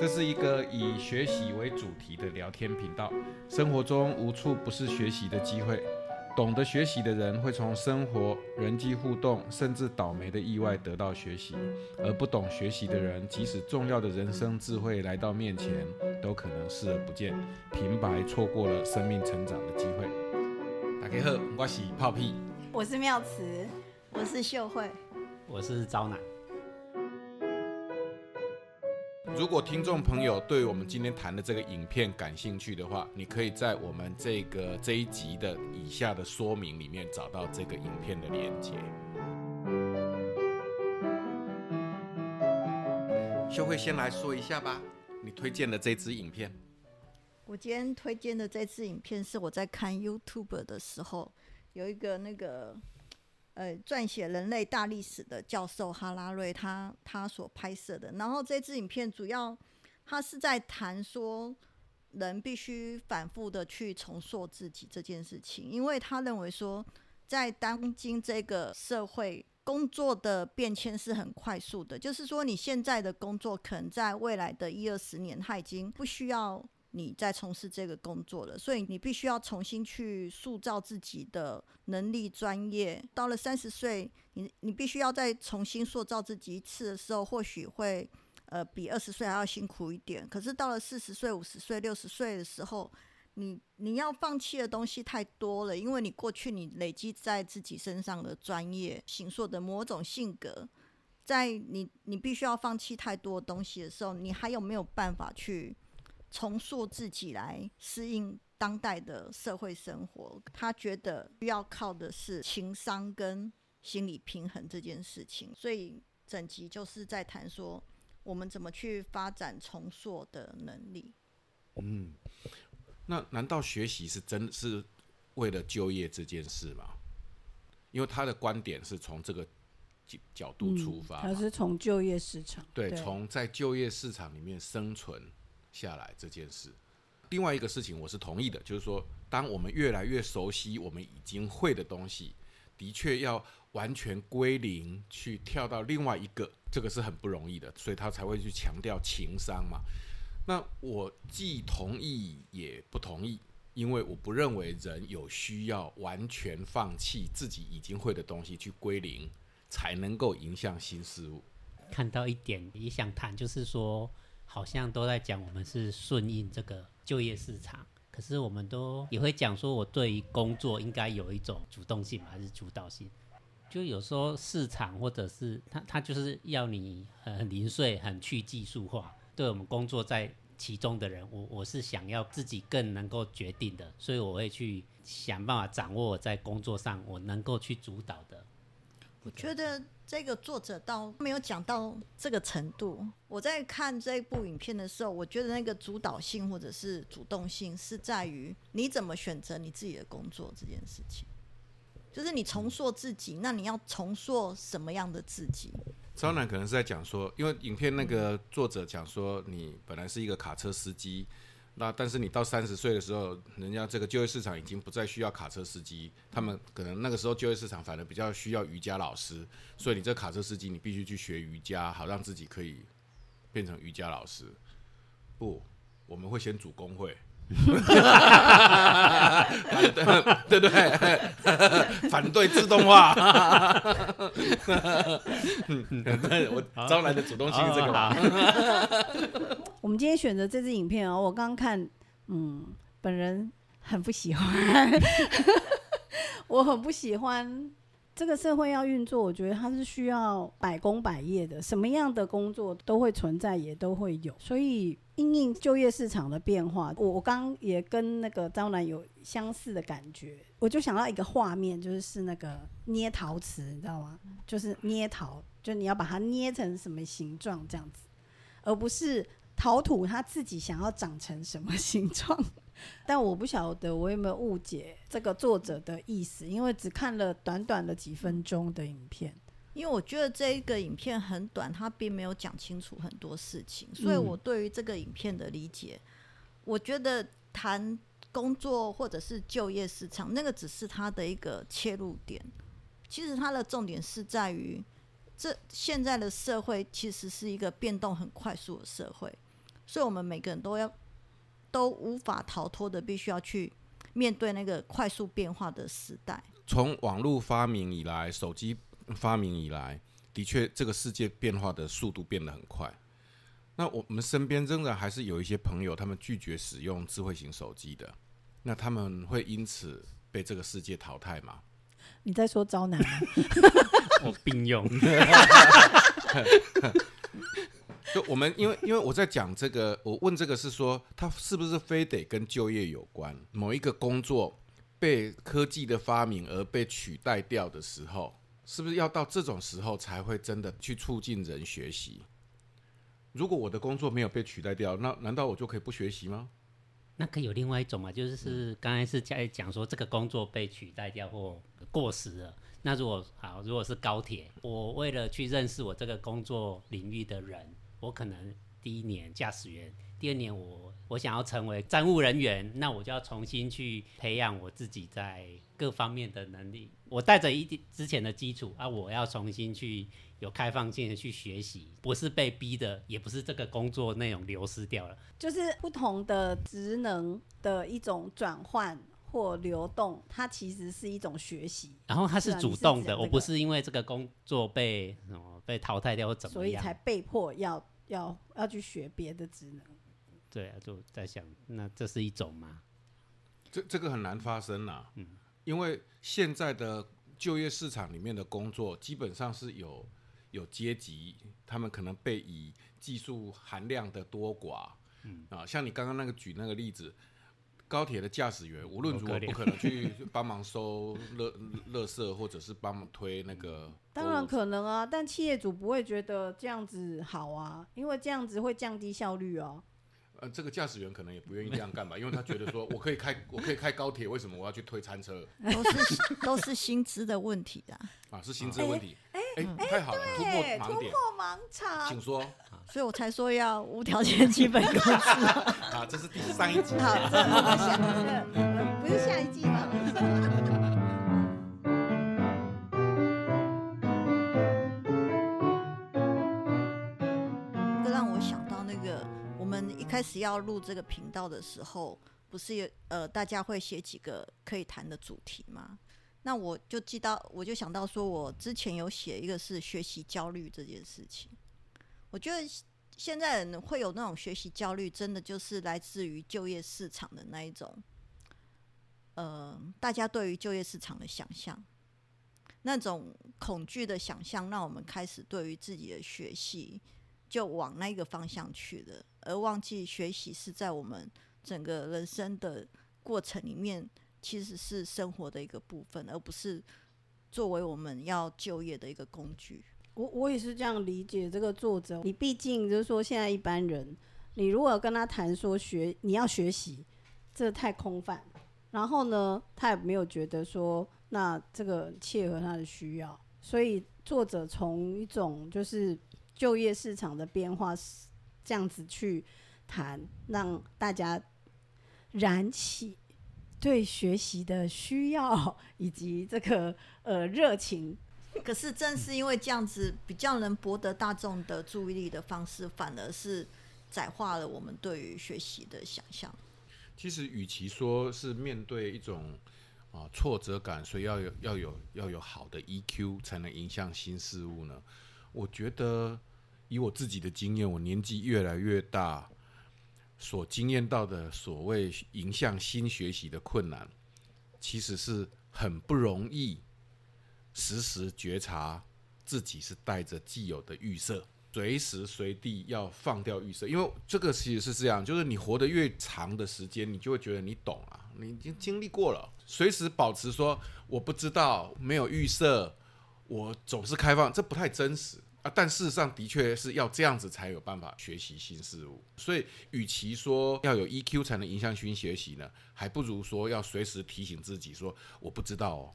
这是一个以学习为主题的聊天频道。生活中无处不是学习的机会，懂得学习的人会从生活、人际互动，甚至倒霉的意外得到学习；而不懂学习的人，即使重要的人生智慧来到面前，都可能视而不见，平白错过了生命成长的机会。大家好，我是泡屁。我是妙慈，我是秀慧。我是招奶。如果听众朋友对我们今天谈的这个影片感兴趣的话，你可以在我们这个这一集的以下的说明里面找到这个影片的连接。秀慧先来说一下吧，你推荐的这支影片。我今天推荐的这支影片是我在看 YouTube 的时候，有一个那个呃撰写人类大历史的教授哈拉瑞他他所拍摄的。然后这支影片主要他是在谈说人必须反复的去重塑自己这件事情，因为他认为说在当今这个社会。工作的变迁是很快速的，就是说你现在的工作可能在未来的一二十年，它已经不需要你再从事这个工作了，所以你必须要重新去塑造自己的能力、专业。到了三十岁，你你必须要再重新塑造自己一次的时候，或许会呃比二十岁还要辛苦一点。可是到了四十岁、五十岁、六十岁的时候，你你要放弃的东西太多了，因为你过去你累积在自己身上的专业、形塑的某种性格，在你你必须要放弃太多东西的时候，你还有没有办法去重塑自己来适应当代的社会生活？他觉得需要靠的是情商跟心理平衡这件事情，所以整集就是在谈说我们怎么去发展重塑的能力。嗯。那难道学习是真是为了就业这件事吗？因为他的观点是从这个角角度出发，他是从就业市场，对，从在就业市场里面生存下来这件事。另外一个事情我是同意的，就是说，当我们越来越熟悉我们已经会的东西，的确要完全归零，去跳到另外一个，这个是很不容易的，所以他才会去强调情商嘛。那我既同意也不同意，因为我不认为人有需要完全放弃自己已经会的东西去归零，才能够影响新事物。看到一点也想谈，就是说，好像都在讲我们是顺应这个就业市场，可是我们都也会讲说，我对于工作应该有一种主动性还是主导性？就有时候市场或者是他他就是要你很零碎、很去技术化。对我们工作在其中的人，我我是想要自己更能够决定的，所以我会去想办法掌握我在工作上我能够去主导的。我觉得这个作者到没有讲到这个程度。我在看这部影片的时候，我觉得那个主导性或者是主动性是在于你怎么选择你自己的工作这件事情，就是你重塑自己，那你要重塑什么样的自己？张楠可能是在讲说，因为影片那个作者讲说，你本来是一个卡车司机，那但是你到三十岁的时候，人家这个就业市场已经不再需要卡车司机，他们可能那个时候就业市场反而比较需要瑜伽老师，所以你这卡车司机你必须去学瑜伽，好让自己可以变成瑜伽老师。不，我们会先组工会。对对对，反对自动化。我招来的主动性这个吧。我们今天选择这支影片哦，我刚刚看，嗯，本人很不喜欢，我很不喜欢。这个社会要运作，我觉得它是需要百工百业的，什么样的工作都会存在，也都会有。所以，因应就业市场的变化，我我刚也跟那个张楠有相似的感觉，我就想到一个画面，就是是那个捏陶瓷，你知道吗？就是捏陶，就你要把它捏成什么形状这样子，而不是陶土它自己想要长成什么形状。但我不晓得我有没有误解这个作者的意思，因为只看了短短的几分钟的影片。因为我觉得这一个影片很短，它并没有讲清楚很多事情，所以我对于这个影片的理解，我觉得谈工作或者是就业市场，那个只是它的一个切入点。其实它的重点是在于，这现在的社会其实是一个变动很快速的社会。所以我们每个人都要都无法逃脱的，必须要去面对那个快速变化的时代。从网络发明以来，手机发明以来，的确这个世界变化的速度变得很快。那我们身边仍然还是有一些朋友，他们拒绝使用智慧型手机的，那他们会因此被这个世界淘汰吗？你在说招男吗？我并用，就我们因为因为我在讲这个，我问这个是说，它是不是非得跟就业有关？某一个工作被科技的发明而被取代掉的时候，是不是要到这种时候才会真的去促进人学习？如果我的工作没有被取代掉，那难道我就可以不学习吗？那可以有另外一种嘛？就是是刚才是在讲说这个工作被取代掉或过时了。那如果好，如果是高铁，我为了去认识我这个工作领域的人，我可能第一年驾驶员，第二年我我想要成为站务人员，那我就要重新去培养我自己在各方面的能力。我带着一定之前的基础啊，我要重新去有开放性的去学习，不是被逼的，也不是这个工作内容流失掉了。就是不同的职能的一种转换或流动，它其实是一种学习，然后它是主动的，我不是因为这个工作被什么被淘汰掉或怎么样所以才，被迫要要要去学别的职能。对啊，就在想，那这是一种吗？这这个很难发生呐、因为现在的就业市场里面的工作基本上是有有阶级，他们可能被以技术含量的多寡，嗯啊，像你刚刚那个举那个例子，高铁的驾驶员无论如何不可能去帮忙收垃垃圾，或者是帮忙推那个，当然可能啊，但企业主不会觉得这样子好啊，因为这样子会降低效率哦、呃，这个驾驶员可能也不愿意这样干吧，因为他觉得说我可以开我可以开高铁，为什么我要去推餐车都是都是薪资的问题啊。啊？是薪资的问题。哎、太好了，突破对，突盲点，破盲场请。说。所以我才说要无条件基本工资。啊，这是第上一集。好，这我想这呃不是下一季吗？这让我想到那个，我们一开始要录这个频道的时候，不是有呃大家会写几个可以谈的主题吗？那我就记到，我就想到说，我之前有写一个是学习焦虑这件事情。我觉得现在会有那种学习焦虑，真的就是来自于就业市场的那一种，呃，大家对于就业市场的想象，那种恐惧的想象，让我们开始对于自己的学习就往那个方向去了，而忘记学习是在我们整个人生的过程里面，其实是生活的一个部分，而不是作为我们要就业的一个工具。我我也是这样理解这个作者。你毕竟就是说，现在一般人，你如果跟他谈说学你要学习，这太空泛。然后呢，他也没有觉得说那这个切合他的需要，所以作者从一种就是就业市场的变化是这样子去谈，让大家燃起对学习的需要以及这个呃热情。可是正是因为这样子比较能博得大众的注意力的方式，反而是窄化了我们对于学习的想象。其实，与其说是面对一种啊挫折感，所以要有要有要有好的 EQ 才能影响新事物呢，我觉得以我自己的经验，我年纪越来越大，所经验到的所谓影响新学习的困难，其实是很不容易实时觉察自己是带着既有的预设。随时随地要放掉预设，因为这个其实是这样，就是你活得越长的时间，你就会觉得你懂了，你已经经历过了。随时保持说我不知道，没有预设，我总是开放，这不太真实啊。但事实上的确是要这样子才有办法学习新事物。所以，与其说要有 EQ 才能影响新学习呢，还不如说要随时提醒自己说我不知道哦，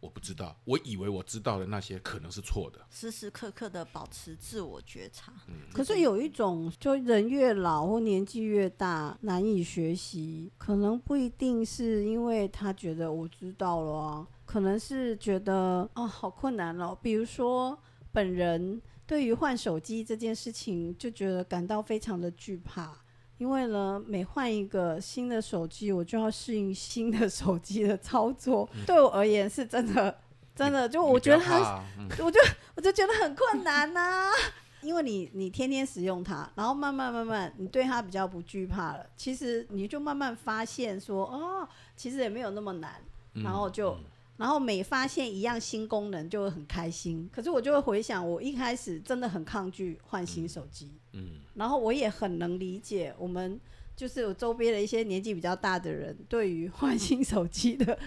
我不知道，我以为我知道的那些可能是错的。时时刻刻的保持自我觉察。可是有一种，就人越老或年纪越大，难以学习，可能不一定是因为他觉得我知道了啊，可能是觉得啊好困难哦。比如说，本人对于换手机这件事情就觉得感到非常的惧怕，因为呢，每换一个新的手机，我就要适应新的手机的操作。对我而言，是真的，真的，就我觉得你不要它怕啊嗯 我就我就觉得很困难呐、因为你你天天使用它，然后慢慢慢慢，你对它比较不惧怕了。其实你就慢慢发现说，哦，其实也没有那么难。嗯然后就，然后每发现一样新功能就会很开心。可是我就会回想，我一开始真的很抗拒换新手机，嗯，然后我也很能理解我们。就是我周边的一些年纪比较大的人，对于换新手机的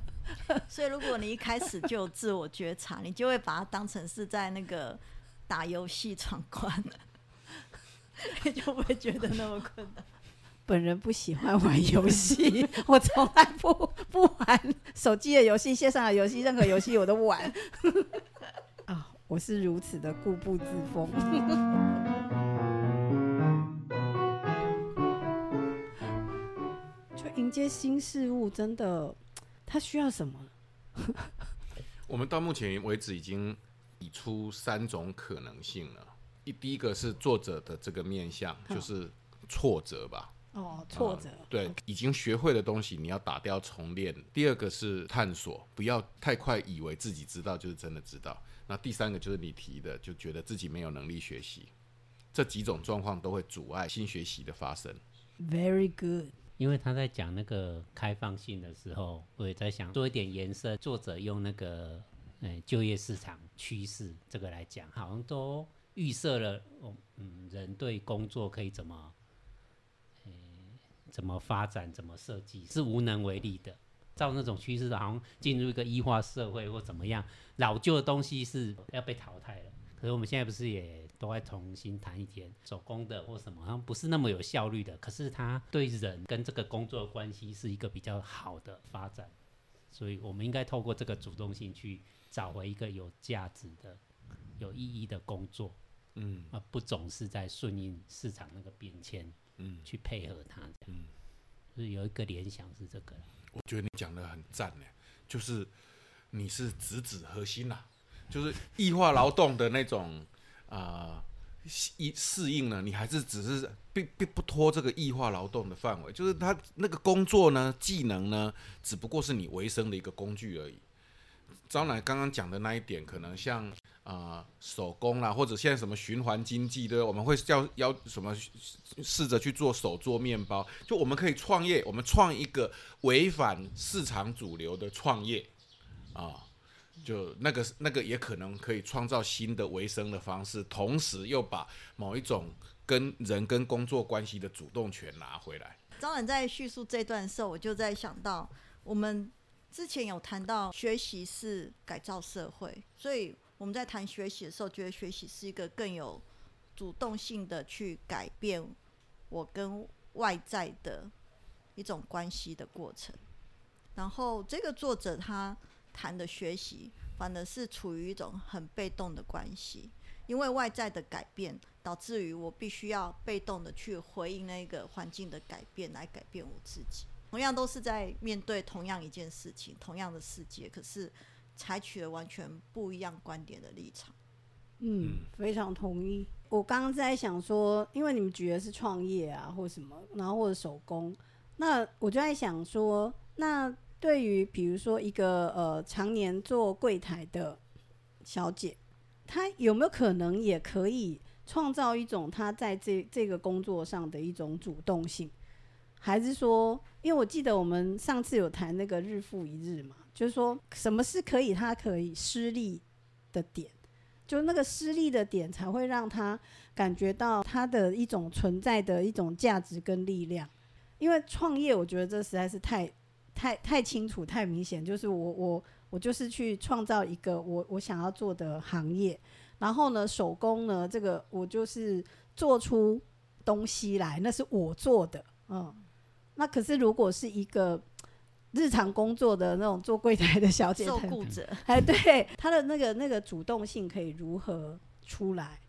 所以如果你一开始就有自我觉察，你就会把它当成是在那个打游戏闯关了，你就不会觉得那么困难。本人不喜欢玩游戏，我从来不不玩手机的游戏、线上的游戏，任何游戏我都不玩。啊，我是如此的固步自封。就迎接新事物，真的，他需要什么？我们到目前为止已经已出三种可能性了。一第一个是作者的这个面相，就是挫折吧，哦，挫折。对，已经学会的东西你要打掉重练。第二个是探索，不要太快以为自己知道就是真的知道。那第三个就是你提的，就觉得自己没有能力学习，这几种状况都会阻碍新学习的发生。Very good。因为他在讲那个开放性的时候，我也在想做一点延伸。作者用那个呃就业市场趋势这个来讲，好像都预设了，哦嗯，人对工作可以怎么，呃，怎么发展、怎么设计，是无能为力的。照那种趋势，好像进入一个异化社会或怎么样，老旧的东西是要被淘汰了。可是我们现在不是也都在重新谈一点手工的或什么，好像不是那么有效率的。可是它对人跟这个工作的关系是一个比较好的发展，所以我们应该透过这个主动性去找回一个有价值的、有意义的工作，嗯而不总是在顺应市场那个变迁嗯，去配合它。嗯，就是有一个联想是这个啦。我觉得你讲的很赞呢，就是你是直指核心啦、就是异化劳动的那种啊。适适应呢，你还是只是并并不脱这个异化劳动的范围，就是他那个工作呢、技能呢，只不过是你维生的一个工具而已。招奶刚刚讲的那一点，可能像啊、手工啦，或者现在什么循环经济对，我们会叫要什么试着去做手做面包，就我们可以创业，我们创一个违反市场主流的创业啊，就那个那个也可能可以创造新的维生的方式，同时又把某一种跟人跟工作关系的主动权拿回来。张然在叙述这段时候，我就在想到，我们之前有谈到学习是改造社会，所以我们在谈学习的时候，觉得学习是一个更有主动性的去改变我跟外在的一种关系的过程。然后这个作者他谈的学习，反而是处于一种很被动的关系，因为外在的改变，导致于我必须要被动的去回应那个环境的改变，来改变我自己。同样都是在面对同样一件事情、同样的世界，可是采取了完全不一样观点的立场。嗯，非常同意。我刚刚在想说，因为你们举的是创业啊，或什么，然后或者手工，那我就在想说，那对于比如说一个呃常年做柜台的小姐，她有没有可能也可以创造一种她在这这个工作上的一种主动性？还是说，因为我记得我们上次有谈那个日复一日嘛，就是说什么是可以他可以失利的点？就那个失利的点，才会让他感觉到他的一种存在的一种价值跟力量。因为创业，我觉得这实在是太太太清楚、太明显。就是我我我就是去创造一个我我想要做的行业，然后呢，手工呢，这个我就是做出东西来，那是我做的，嗯。那可是如果是一个日常工作的那种做柜台的小姐，受雇者，哎，对他的那个那个主动性可以如何出来？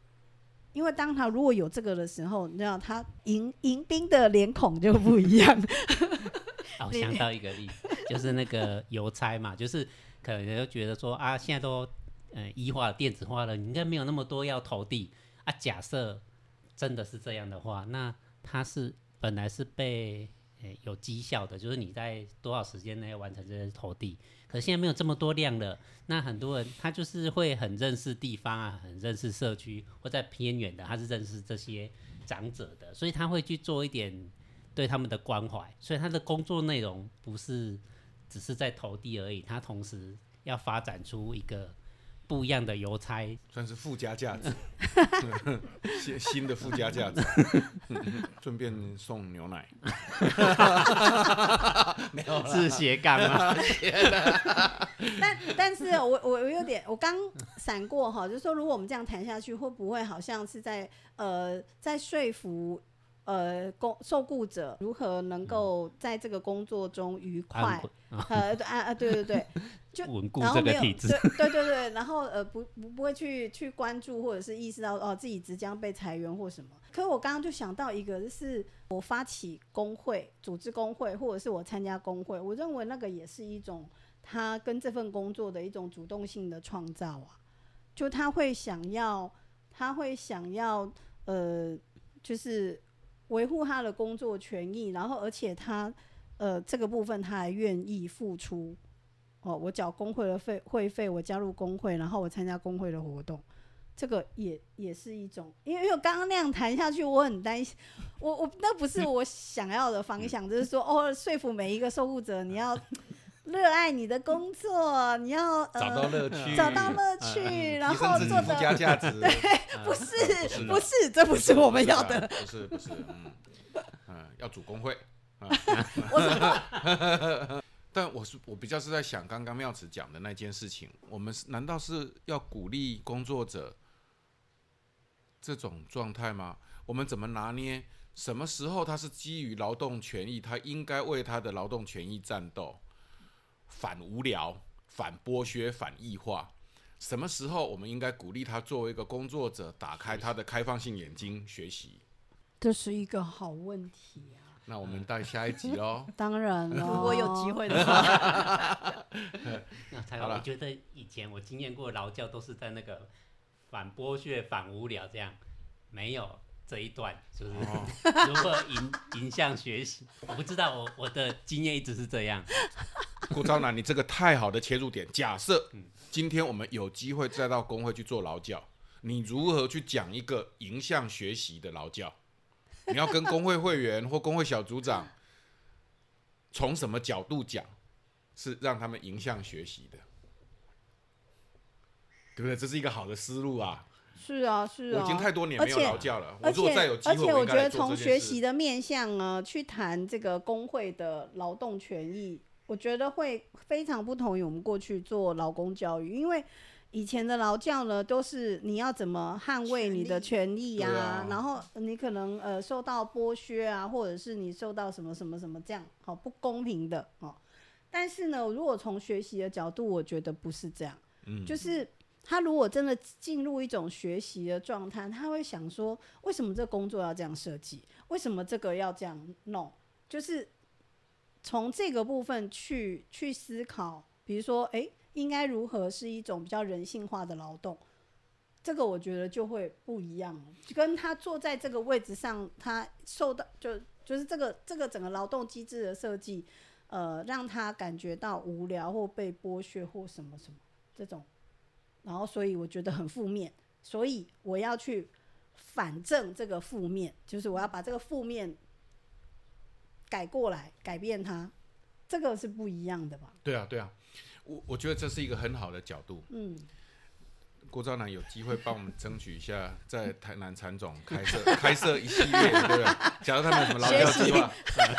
因为当他如果有这个的时候，你知道他迎迎宾的脸孔就不一样。哦，想到一个例子，就是那个邮差嘛，就是可能就觉得说啊，现在都呃一化电子化了，你应该没有那么多要投递啊。假设真的是这样的话，那他是本来是被诶、有绩效的，就是你在多少时间内完成这些投递，可是现在没有这么多量了，那很多人他就是会很认识地方啊，很认识社区，或在偏远的，他是认识这些长者的，所以他会去做一点对他们的关怀，所以他的工作内容不是只是在投递而已，他同时要发展出一个不一样的邮差。算是附加价值，新新的附加价值，顺便送牛奶。没有啦。是斜杠吗？但但是我我我有点，我刚闪过哈，就是说，如果我们这样谈下去，会不会好像是在呃在说服呃工受雇者如何能够在这个工作中愉快？呃啊啊对对对，就稳固然后没有这个体制。对对对对，然后呃不不不会去去关注或者是意识到哦自己即将被裁员或什么。可我刚刚就想到一个，就是我发起工会、组织工会，或者是我参加工会，我认为那个也是一种他跟这份工作的一种主动性的创造啊，就他会想要，他会想要呃，就是维护他的工作权益，然后而且他呃这个部分他还愿意付出。哦，我缴工会的费会费，我加入工会，然后我参加工会的活动，这个也也是一种，因为因为我刚刚那样谈下去，我很担心，我我那不是我想要的方向，就是说哦，说服每一个受雇者，你要热爱你的工作，你要呃找到乐趣，找到乐趣，然后做的价值。对不是是不是，这不是我们要的。不是不是，嗯嗯，要组工会。啊 我是但我是我比较是在想刚刚妙慈讲的那件事情，我们是难道是要鼓励工作者这种状态吗？我们怎么拿捏？什么时候他是基于劳动权益，他应该为他的劳动权益战斗，反无聊、反剥削、反异化？什么时候我们应该鼓励他作为一个工作者，打开他的开放性眼睛学习？这是一个好问题啊，那我们到下一集喽。当然了，如果有机会的话，那才好了我觉得以前我经验过的劳教都是在那个反剥削、反无聊这样，没有这一段，就是哦 如何迎迎向学习。我不知道，我我的经验一直是这样。顾昭南，你这个太好的切入点。假设今天我们有机会再到工会去做劳教，你如何去讲一个迎向学习的劳教？你要跟工会会员或工会小组长从什么角度讲，是让他们迎向学习的，对不对？这是一个好的思路啊！是啊是啊，我已经太多年没有劳教了，我而如果再且有机会，而且我觉得从学习的面向呢，去谈这个工会的劳动权益，我觉得会非常不同于我们过去做劳工教育，因为以前的劳教呢，都是你要怎么捍卫你的权利啊，啊然后你可能呃受到剥削啊，或者是你受到什么什么什么这样好不公平的哦。但是呢，如果从学习的角度，我觉得不是这样，嗯就是他如果真的进入一种学习的状态，他会想说，为什么这工作要这样设计？为什么这个要这样弄？就是从这个部分去去思考，比如说，诶，应该如何是一种比较人性化的劳动？这个我觉得就会不一样了，就跟他坐在这个位置上，他受到就就是这个这个整个劳动机制的设计，呃，让他感觉到无聊或被剥削或什么什么这种，然后所以我觉得很负面，所以我要去反正这个负面，就是我要把这个负面改过来，改变它，这个是不一样的吧？对啊，对啊，我我觉得这是一个很好的角度。嗯，郭昭南有机会帮我们争取一下，在台南产总开设 开设一系列，对不对？假如他们有什么劳教计划，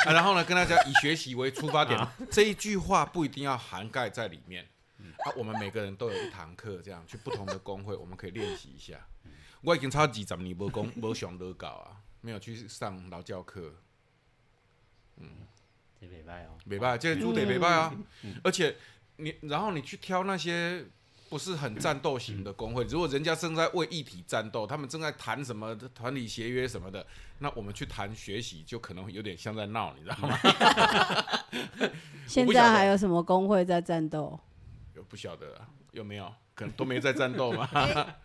啊，然后呢，跟大家以学习为出发点，这一句话不一定要涵盖在里面。啊，我们每个人都有一堂课，这样去不同的工会，我们可以练习一下。我已经超几十年无工无上乐搞啊，没有去上劳教课，嗯这礼拜哦，没办，这个猪得没办啊。而且你，然后你去挑那些不是很战斗型的工会，如果人家正在为议题战斗，他们正在谈什么团体协约什么的，那我们去谈学习，就可能有点像在闹，你知道吗？现在还有什么工会在战斗？有不晓得啊有没有？可能都没在战斗嘛。哎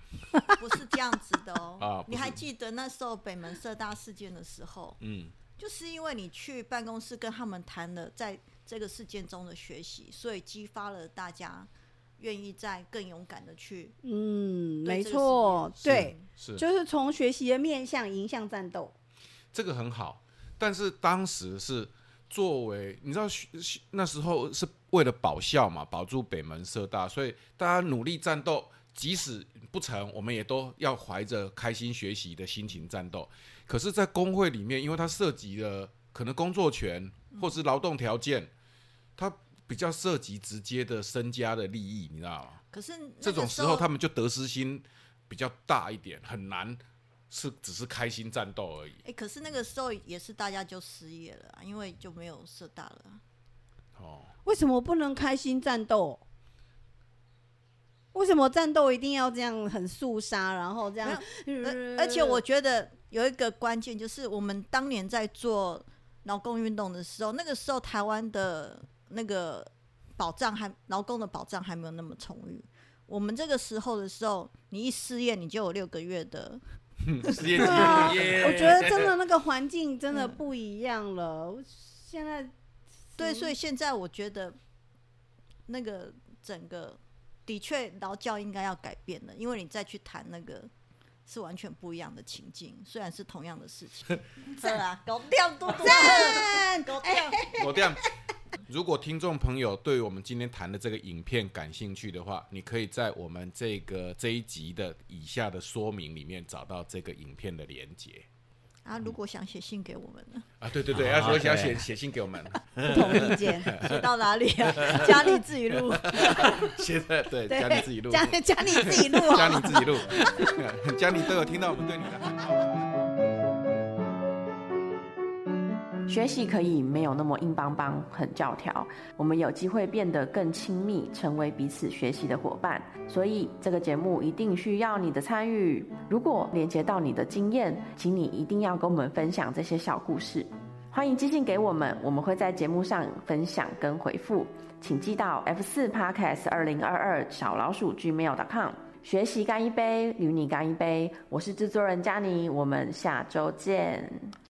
不是这样子的哦。啊你还记得那时候北门社大事件的时候，嗯，就是因为你去办公室跟他们谈了在这个事件中的学习，所以激发了大家愿意再更勇敢的去。嗯，没错，对，是就是从学习的面向迎向战斗。这个很好，但是当时是作为你知道学学那时候是为了保校嘛，保住北门社大，所以大家努力战斗，即使不成，我们也都要怀着开心学习的心情战斗。可是，在工会里面，因为它涉及了可能工作权或是劳动条件，它比较涉及直接的身家的利益，你知道吗？可是这种时候候，他们就得失心比较大一点，很难是只是开心战斗而已。哎、可是那个时候也是大家就失业了啊，因为就没有社大了啊。哦，为什么不能开心战斗？为什么战斗一定要这样很肃杀，然后这样？而而且我觉得有一个关键就是，我们当年在做劳工运动的时候，那个时候台湾的那个保障还劳工的保障还没有那么充裕。我们这个时候的时候，你一失业，你就有六个月的，失业对啊，我觉得真的那个环境真的不一样了。现在对，所以现在我觉得那个整个的确劳教应该要改变了，因为你再去谈那个是完全不一样的情境，虽然是同样的事情。是啊，搞掉多多，赞，搞掉。狗掉，如果听众朋友对我们今天谈的这个影片感兴趣的话，你可以在我们这个这一集的以下的说明里面找到这个影片的连接啊，如果想写信给我们呢，啊。对对对，啊如果想对写写信给我们，不同意见，写到哪里啊？家里自己录，写的对，家里自己录，家家里自己录 家里。自己录，家里都有听到我们对你的学习可以没有那么硬邦邦、很教条，我们有机会变得更亲密，成为彼此学习的伙伴。所以这个节目一定需要你的参与。如果连接到你的经验，请你一定要跟我们分享这些小故事。欢迎寄信给我们，我们会在节目上分享跟回复。请寄到 f 四 podcast 二零二二小老鼠 gmail.com。学习干一杯，与你干一杯。我是制作人佳妮，我们下周见。